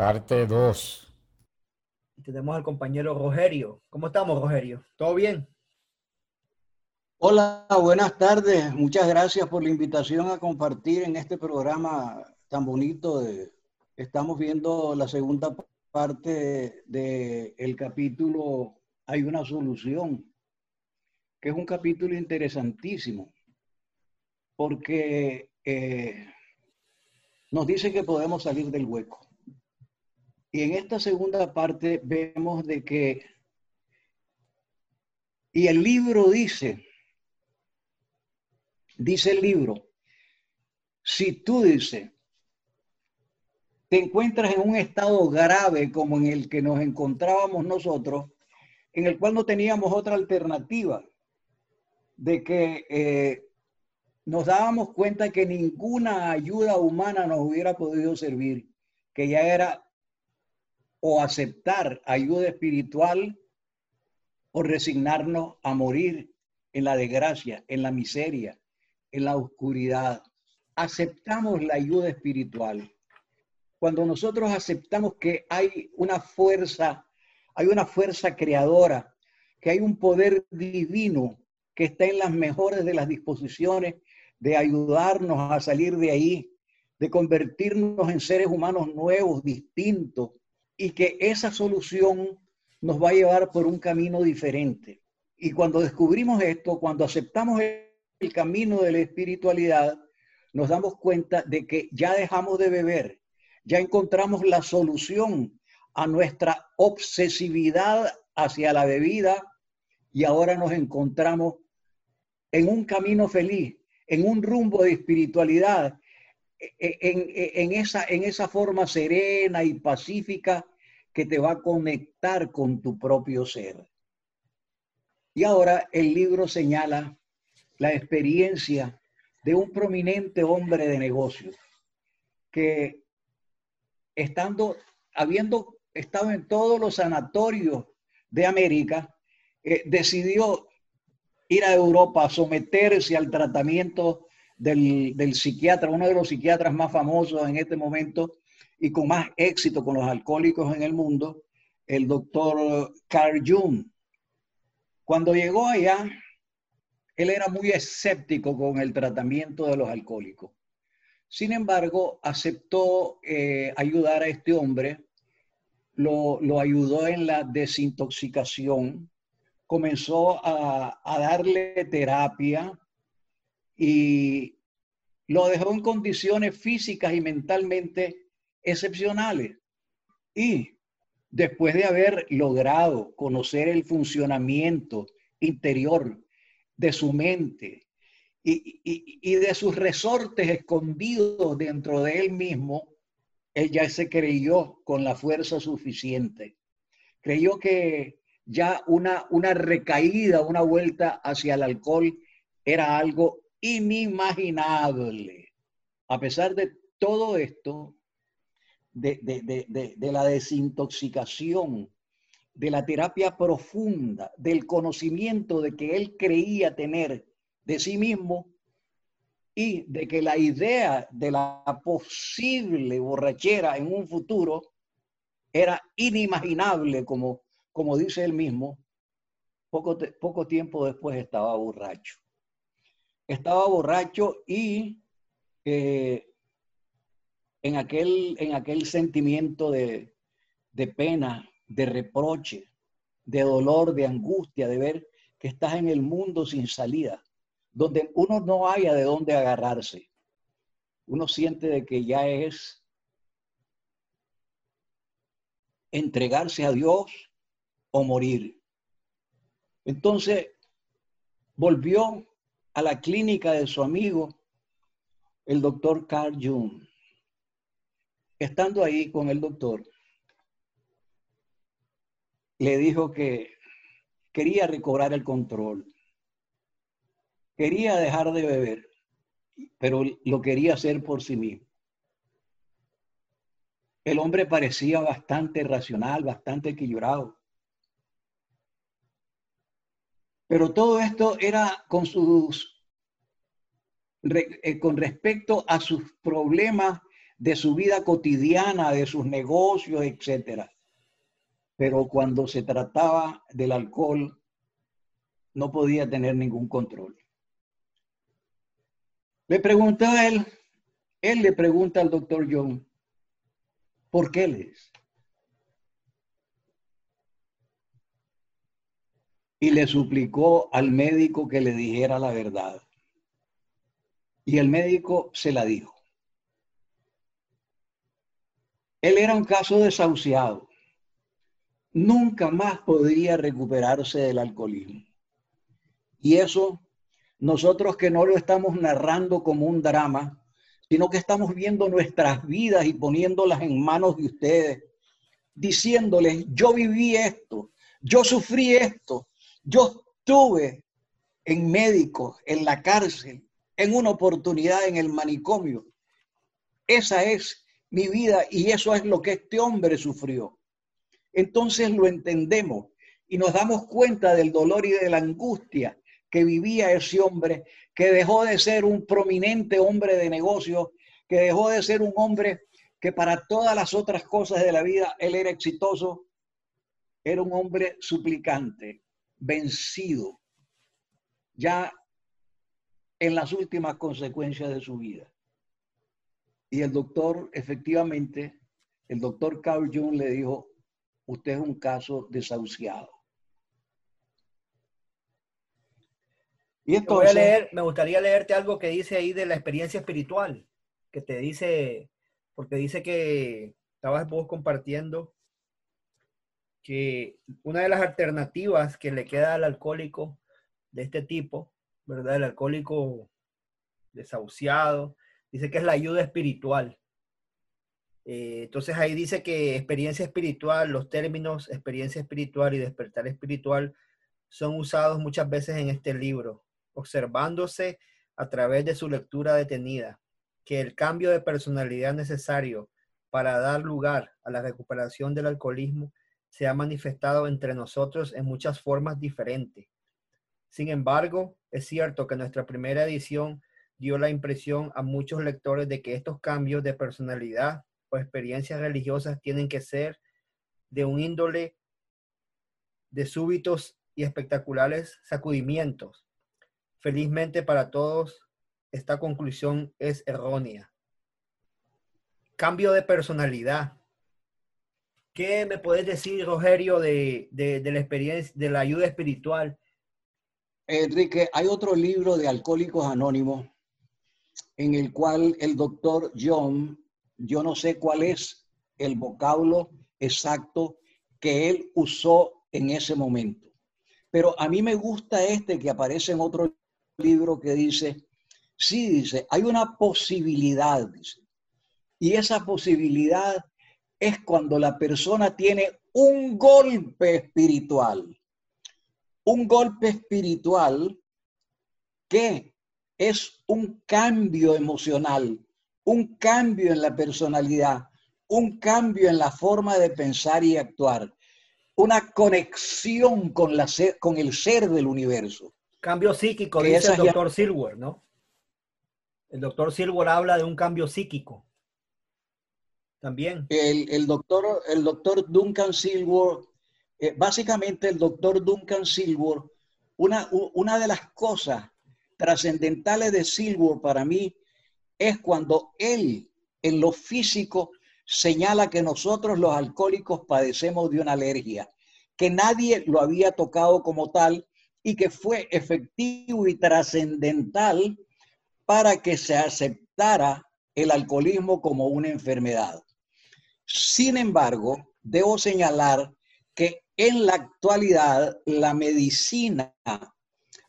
Parte 2. Tenemos al compañero Rogerio. ¿Cómo estamos, Rogerio? ¿Todo bien? Hola, buenas tardes. Muchas gracias por la invitación a compartir en este programa tan bonito. estamos viendo la segunda parte del capítulo Hay una solución, que es un capítulo interesantísimo, porque eh, nos dice que podemos salir del hueco. Y en esta segunda parte vemos de que, y el libro dice, dice el libro, si tú dices, te encuentras en un estado grave como en el que nos encontrábamos nosotros, en el cual no teníamos otra alternativa, de que eh, nos dábamos cuenta que ninguna ayuda humana nos hubiera podido servir, que ya era o aceptar ayuda espiritual o resignarnos a morir en la desgracia, en la miseria, en la oscuridad. Aceptamos la ayuda espiritual. Cuando nosotros aceptamos que hay una fuerza, hay una fuerza creadora, que hay un poder divino que está en las mejores de las disposiciones de ayudarnos a salir de ahí, de convertirnos en seres humanos nuevos, distintos, y que esa solución nos va a llevar por un camino diferente. Y cuando descubrimos esto, cuando aceptamos el camino de la espiritualidad, nos damos cuenta de que ya dejamos de beber, ya encontramos la solución a nuestra obsesividad hacia la bebida y ahora nos encontramos en un camino feliz, en un rumbo de espiritualidad, en, e, en, esa, en esa forma serena y pacífica que te va a conectar con tu propio ser. Y ahora el libro señala la experiencia de un prominente hombre de negocios que estando, habiendo estado en todos los sanatorios de América, eh, decidió ir a Europa a someterse al tratamiento del, del, psiquiatra, uno de los psiquiatras más famosos en este momento y con más éxito con los alcohólicos en el mundo, el doctor Carl Jung. Cuando llegó allá, él era muy escéptico con el tratamiento de los alcohólicos. Sin embargo, aceptó eh, ayudar a este hombre, lo, ayudó en la desintoxicación, comenzó a, a darle terapia y lo dejó en condiciones físicas y mentalmente excepcionales. Y después de haber logrado conocer el funcionamiento interior de su mente y, de sus resortes escondidos dentro de él mismo, él ya se creyó con la fuerza suficiente. Creyó que ya una, una recaída, una vuelta hacia el alcohol era algo inimaginable. A pesar de todo esto, de, la desintoxicación, de la terapia profunda, del conocimiento de que él creía tener de sí mismo y de que la idea de la posible borrachera en un futuro era inimaginable, como, como dice él mismo, poco tiempo después estaba borracho. Estaba borracho y eh, en, aquel, en aquel sentimiento de, de pena, de reproche, de dolor, de angustia, de ver que estás en el mundo sin salida, donde uno no haya de dónde agarrarse. Uno siente de que ya es entregarse a Dios o morir. Entonces volvió a la clínica de su amigo, el doctor Carl Jung. Estando ahí con el doctor, le dijo que quería recobrar el control, quería dejar de beber, pero lo quería hacer por sí mismo. El hombre parecía bastante racional, bastante equilibrado. Pero todo esto era con sus eh, con respecto a sus problemas de su vida cotidiana, de sus negocios, etcétera. Pero cuando se trataba del alcohol, no podía tener ningún control. Le preguntó a él, él le pregunta al doctor John, ¿por qué les? Y le suplicó al médico que le dijera la verdad. Y el médico se la dijo. Él era un caso desahuciado. Nunca más podría recuperarse del alcoholismo. Y eso, nosotros que no lo estamos narrando como un drama, sino que estamos viendo nuestras vidas y poniéndolas en manos de ustedes, diciéndoles, yo viví esto, yo sufrí esto, yo estuve en médicos, en la cárcel, en una oportunidad en el manicomio. Esa es mi vida y eso es lo que este hombre sufrió. Entonces lo entendemos y nos damos cuenta del dolor y de la angustia que vivía ese hombre, que dejó de ser un prominente hombre de negocio, que dejó de ser un hombre que para todas las otras cosas de la vida él era exitoso, era un hombre suplicante, vencido, ya en las últimas consecuencias de su vida. Y el doctor, efectivamente, el doctor Carl Jung le dijo, usted es un caso desahuciado. Y entonces, leer, me gustaría leerte algo que dice ahí de la experiencia espiritual, que te dice, porque dice que estabas vos compartiendo que una de las alternativas que le queda al alcohólico de este tipo ¿verdad? El alcohólico desahuciado. Dice que es la ayuda espiritual. Eh, entonces ahí dice que experiencia espiritual, los términos experiencia espiritual y despertar espiritual son usados muchas veces en este libro, observándose a través de su lectura detenida, que el cambio de personalidad necesario para dar lugar a la recuperación del alcoholismo se ha manifestado entre nosotros en muchas formas diferentes sin embargo, es cierto que nuestra primera edición dio la impresión a muchos lectores de que estos cambios de personalidad o experiencias religiosas tienen que ser de un índole de súbitos y espectaculares sacudimientos. Felizmente para todos, esta conclusión es errónea. Cambio de personalidad. ¿Qué me puedes decir, Rogerio, de, de la experiencia, de la ayuda espiritual? Enrique, hay otro libro de Alcohólicos Anónimos en el cual el doctor John, yo no sé cuál es el vocablo exacto que él usó en ese momento, pero a mí me gusta este que aparece en otro libro que dice, sí, dice, hay una posibilidad, dice, y esa posibilidad es cuando la persona tiene un golpe espiritual un golpe espiritual que es un cambio emocional, un cambio en la personalidad, un cambio en la forma de pensar y actuar, una conexión con, la con el ser del universo. Cambio psíquico, dice el doctor Silver, ¿no? El doctor Silver habla de un cambio psíquico. También. El, doctor, el doctor Duncan Silver eh, básicamente el doctor Duncan Silver, una, una de las cosas trascendentales de Silver para mí es cuando él en lo físico señala que nosotros los alcohólicos padecemos de una alergia, que nadie lo había tocado como tal y que fue efectivo y trascendental para que se aceptara el alcoholismo como una enfermedad. Sin embargo, debo señalar que en la actualidad la medicina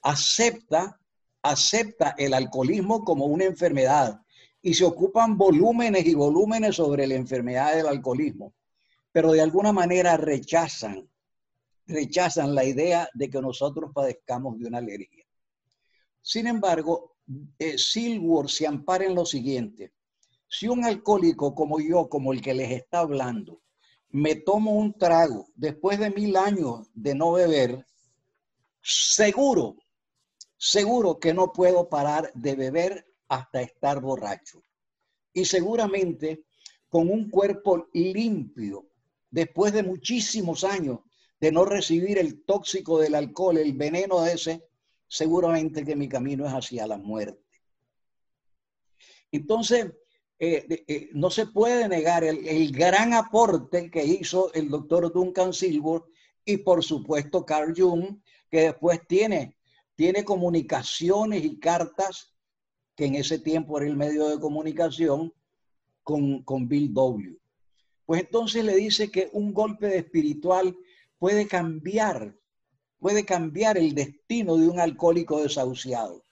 acepta, acepta el alcoholismo como una enfermedad y se ocupan volúmenes y volúmenes sobre la enfermedad del alcoholismo, pero de alguna manera rechazan rechazan la idea de que nosotros padezcamos de una alergia. Sin embargo, eh, Silworth se ampara en lo siguiente. Si un alcohólico como yo, como el que les está hablando, me tomo un trago después de mil años de no beber, seguro, seguro que no puedo parar de beber hasta estar borracho. Y seguramente con un cuerpo limpio, después de muchísimos años de no recibir el tóxico del alcohol, el veneno de ese, seguramente que mi camino es hacia la muerte. Entonces, eh, eh, no se puede negar el, gran aporte que hizo el doctor Duncan Silver y por supuesto Carl Jung, que después tiene, tiene comunicaciones y cartas que en ese tiempo era el medio de comunicación con, con Bill W. Pues entonces le dice que un golpe de espiritual puede cambiar, puede cambiar el destino de un alcohólico desahuciado.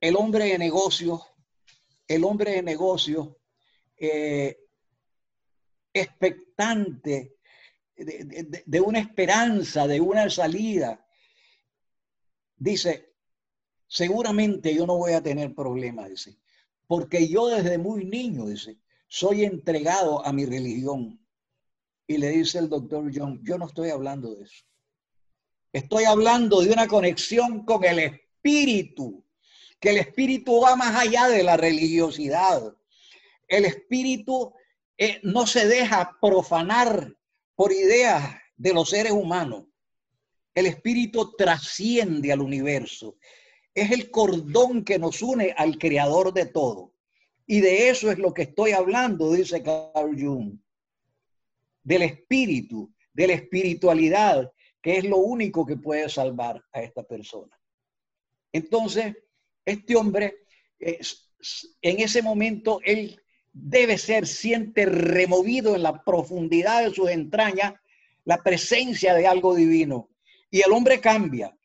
El hombre de negocios el hombre de negocio eh, expectante de, una esperanza, de una salida, dice, seguramente yo no voy a tener problemas, dice, porque yo desde muy niño, dice, soy entregado a mi religión. Y le dice el doctor John, yo no estoy hablando de eso. Estoy hablando de una conexión con el espíritu que el espíritu va más allá de la religiosidad. El espíritu eh, no se deja profanar por ideas de los seres humanos. El espíritu trasciende al universo. Es el cordón que nos une al creador de todo. Y de eso es lo que estoy hablando, dice Carl Jung. Del espíritu, de la espiritualidad, que es lo único que puede salvar a esta persona. Entonces, este hombre, en ese momento, él debe ser, siente removido en la profundidad de sus entrañas la presencia de algo divino. Y el hombre cambia,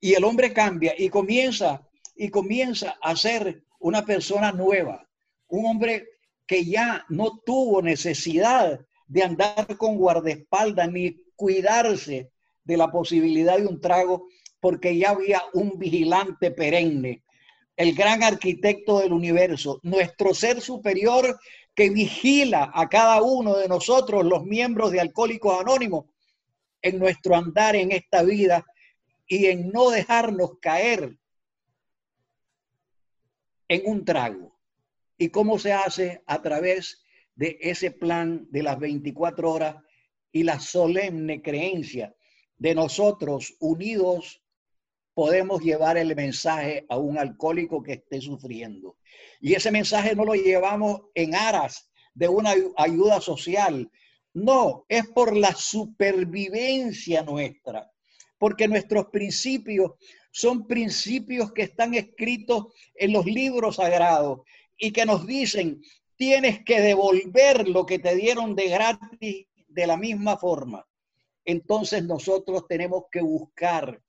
y el hombre cambia y comienza, y comienza a ser una persona nueva, un hombre que ya no tuvo necesidad de andar con guardaespaldas ni cuidarse de la posibilidad de un trago, porque ya había un vigilante perenne el gran arquitecto del universo, nuestro ser superior que vigila a cada uno de nosotros, los miembros de Alcohólicos Anónimos, en nuestro andar en esta vida y en no dejarnos caer en un trago. ¿Y cómo se hace? A través de ese plan de las 24 horas y la solemne creencia de nosotros unidos podemos llevar el mensaje a un alcohólico que esté sufriendo. Y ese mensaje no lo llevamos en aras de una ayuda social. No, es por la supervivencia nuestra, porque nuestros principios son principios que están escritos en los libros sagrados y que nos dicen, tienes que devolver lo que te dieron de gratis de la misma forma. Entonces nosotros tenemos que buscar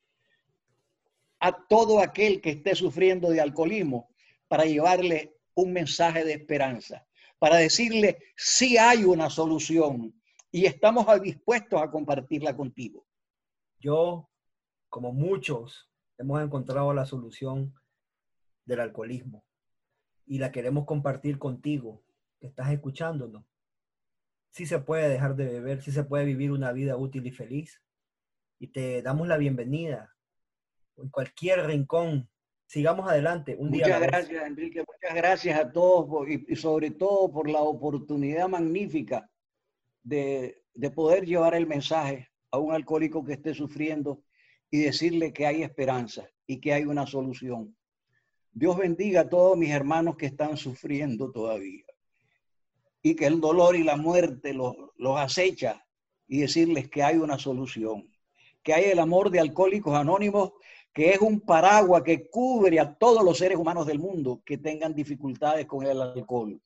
a todo aquel que esté sufriendo de alcoholismo para llevarle un mensaje de esperanza, para decirle si hay una solución y estamos dispuestos a compartirla contigo. Yo, como muchos, hemos encontrado la solución del alcoholismo y la queremos compartir contigo, que estás escuchándonos. Si se puede dejar de beber, si se puede vivir una vida útil y feliz. Y te damos la bienvenida en cualquier rincón. Sigamos adelante. Un muchas gracias, Enrique. Muchas gracias a todos y, sobre todo por la oportunidad magnífica de, de poder llevar el mensaje a un alcohólico que esté sufriendo y decirle que hay esperanza y que hay una solución. Dios bendiga a todos mis hermanos que están sufriendo todavía y que el dolor y la muerte los, los acecha y decirles que hay una solución, que hay el amor de alcohólicos anónimos que es un paraguas que cubre a todos los seres humanos del mundo que tengan dificultades con el alcohol.